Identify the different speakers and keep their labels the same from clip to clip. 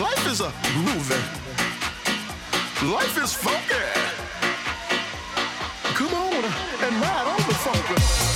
Speaker 1: Life is a groovy. Life is funky. Come on and ride on the funky.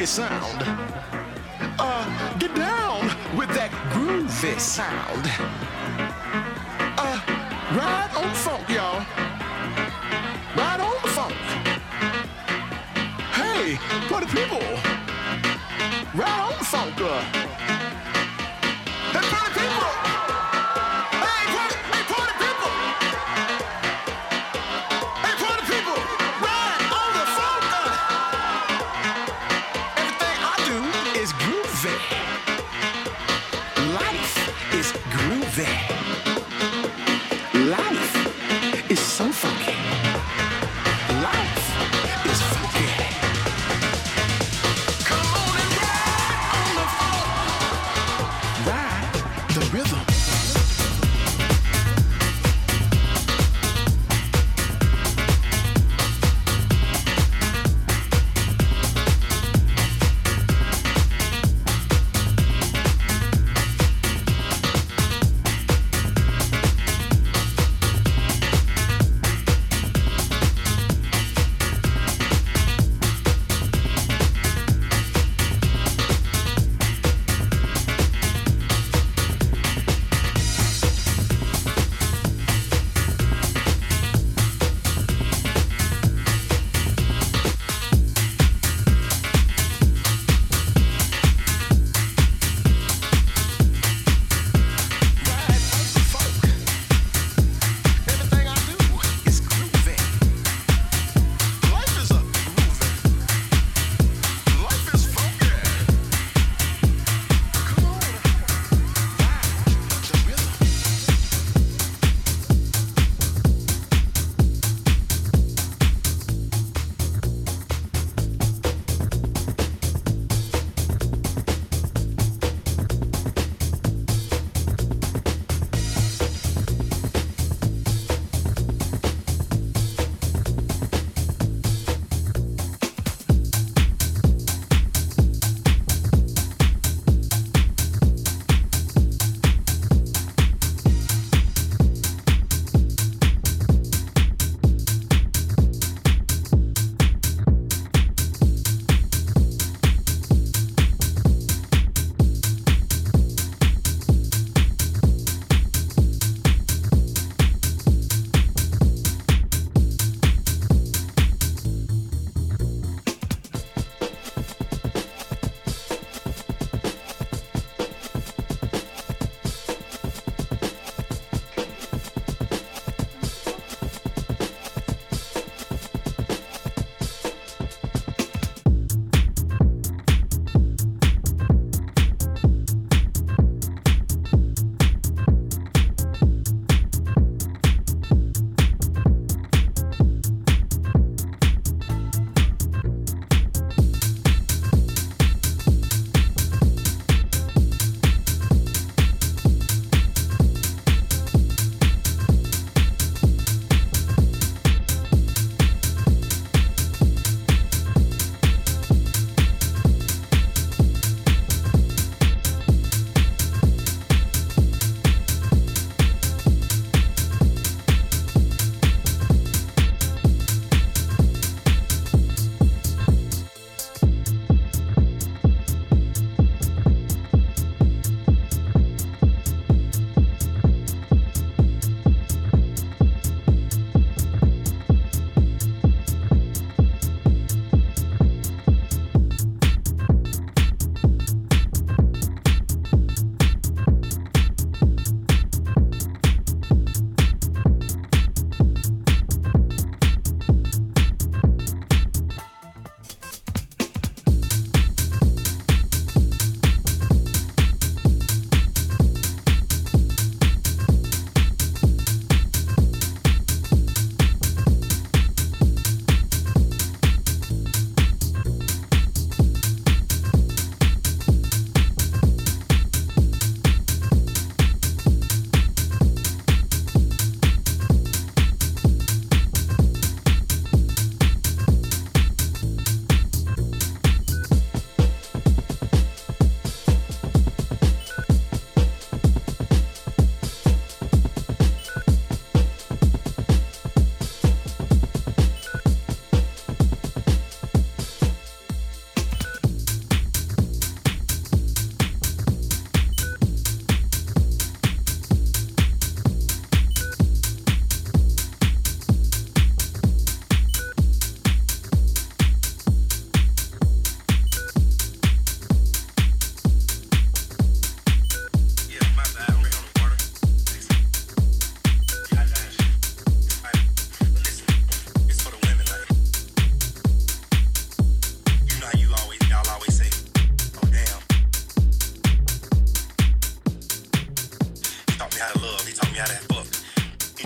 Speaker 1: funky sound. Uh, get down with that groovy sound. the rhythm.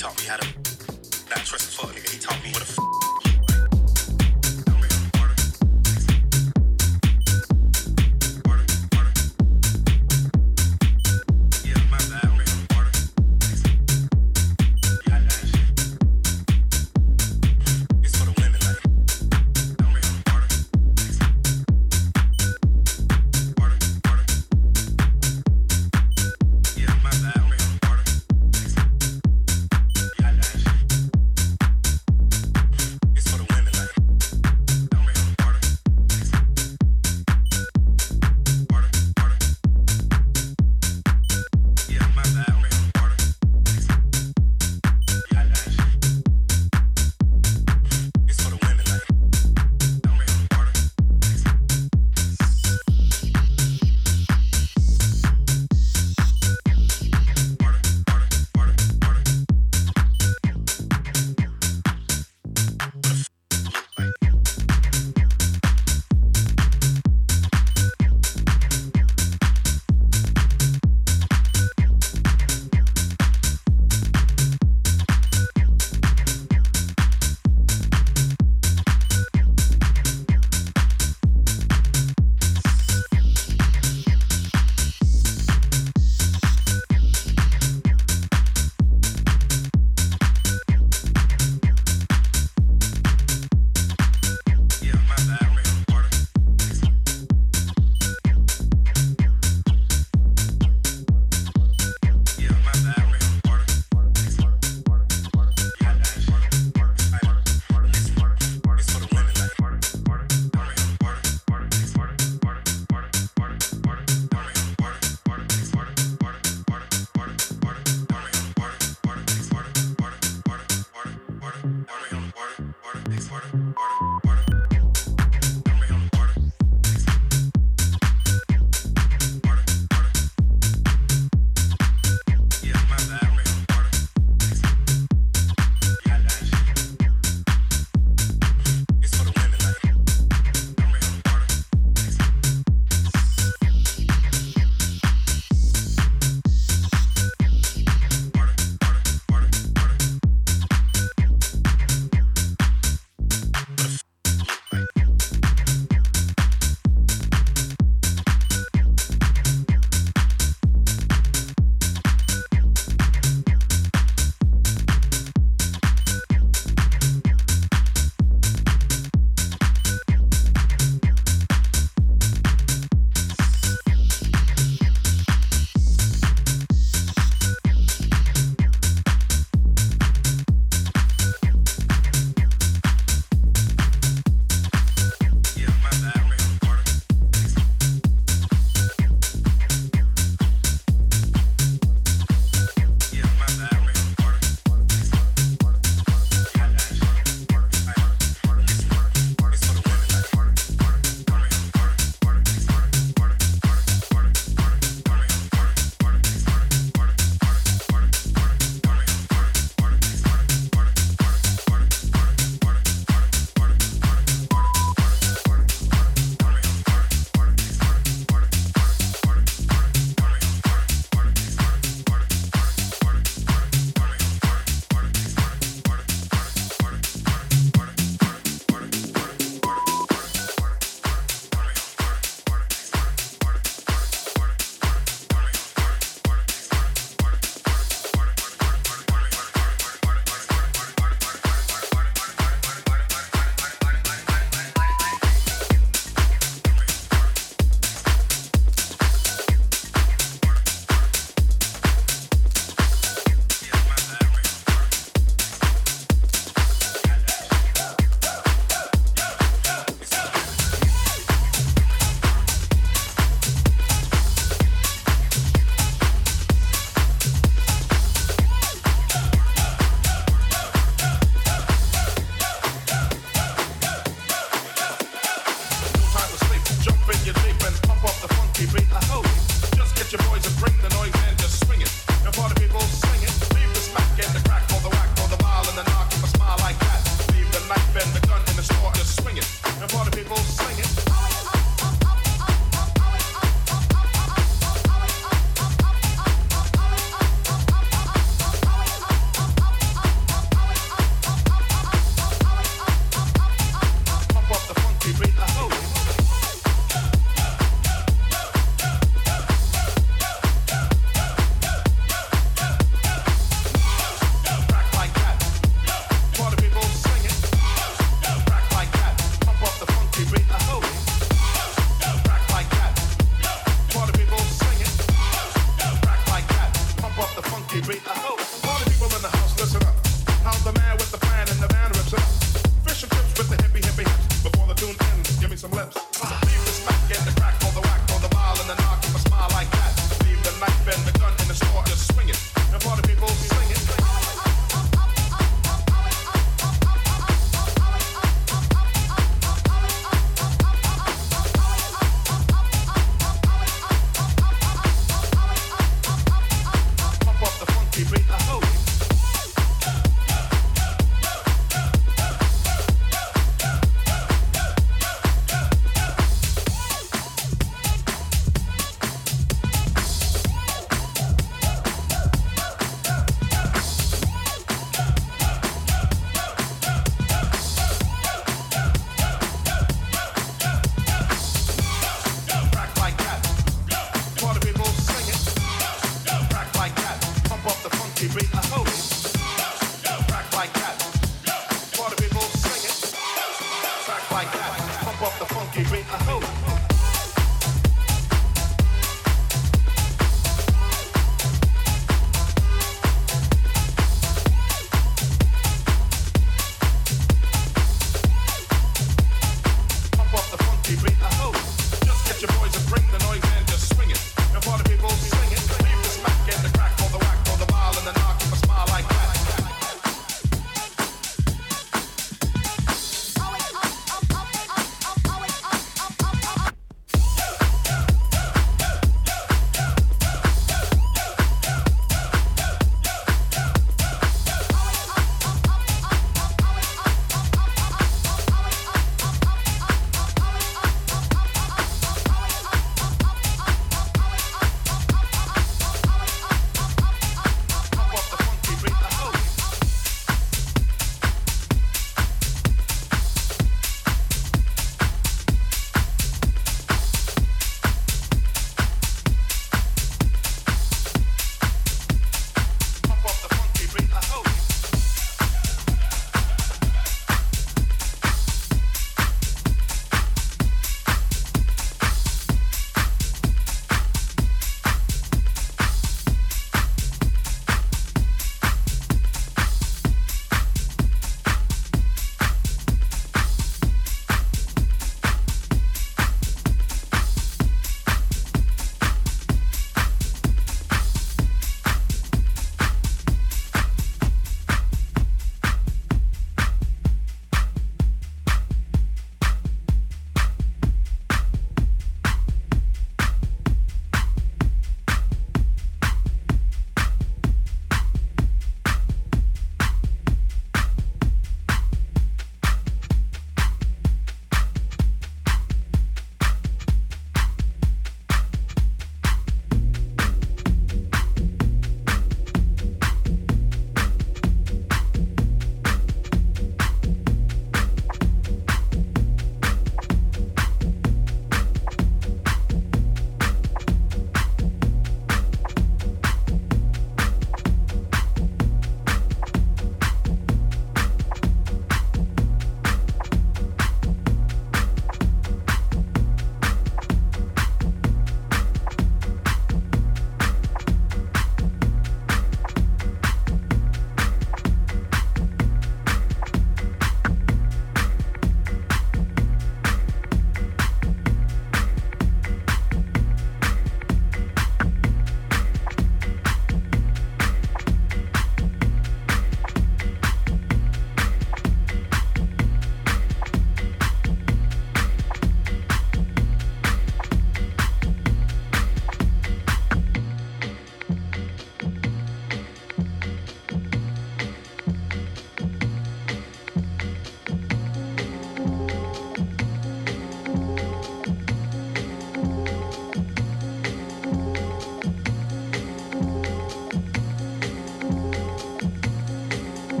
Speaker 2: taught me how to not trust a fuck nigga. He taught me what a. F- swing it. And party people swing it.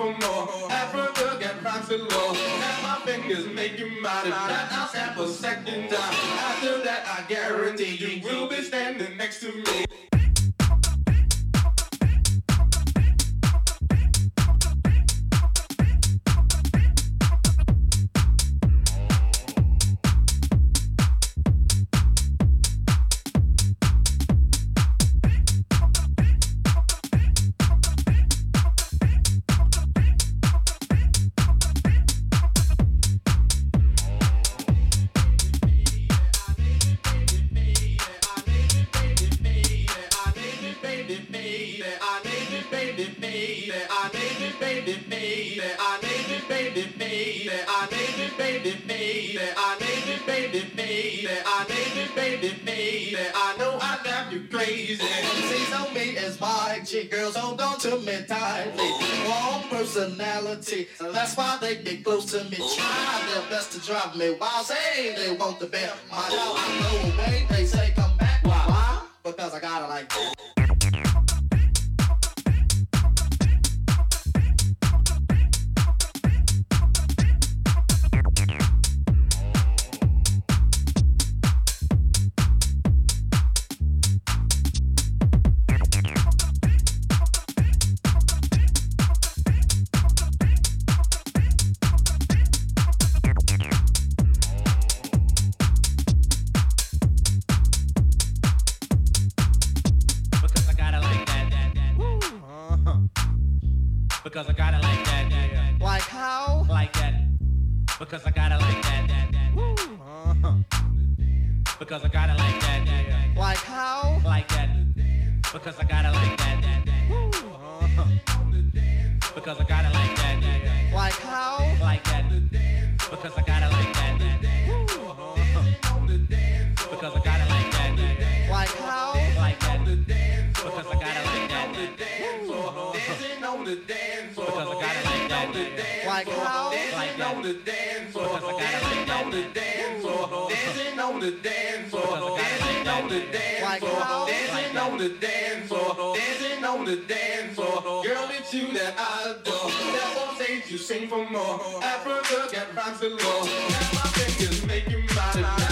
Speaker 3: For more. Africa get rocks galore. Snap my fingers, make you. That I'll snap a second time. After that, I guarantee you will be standing next to me.
Speaker 4: To me. Try their best to drive me. Say they want the bear. My dog, I know away. They say because I got like
Speaker 5: how? Dancing on the dance floor, dancing on the dance floor, dancing on the dance floor, dancing on the dance floor, dancing on the dance floor, dancing on the dance floor. Girl, it's you that I adore. That's on stage, you sing for more. Africa, look at rocks the. Now my fingers making my.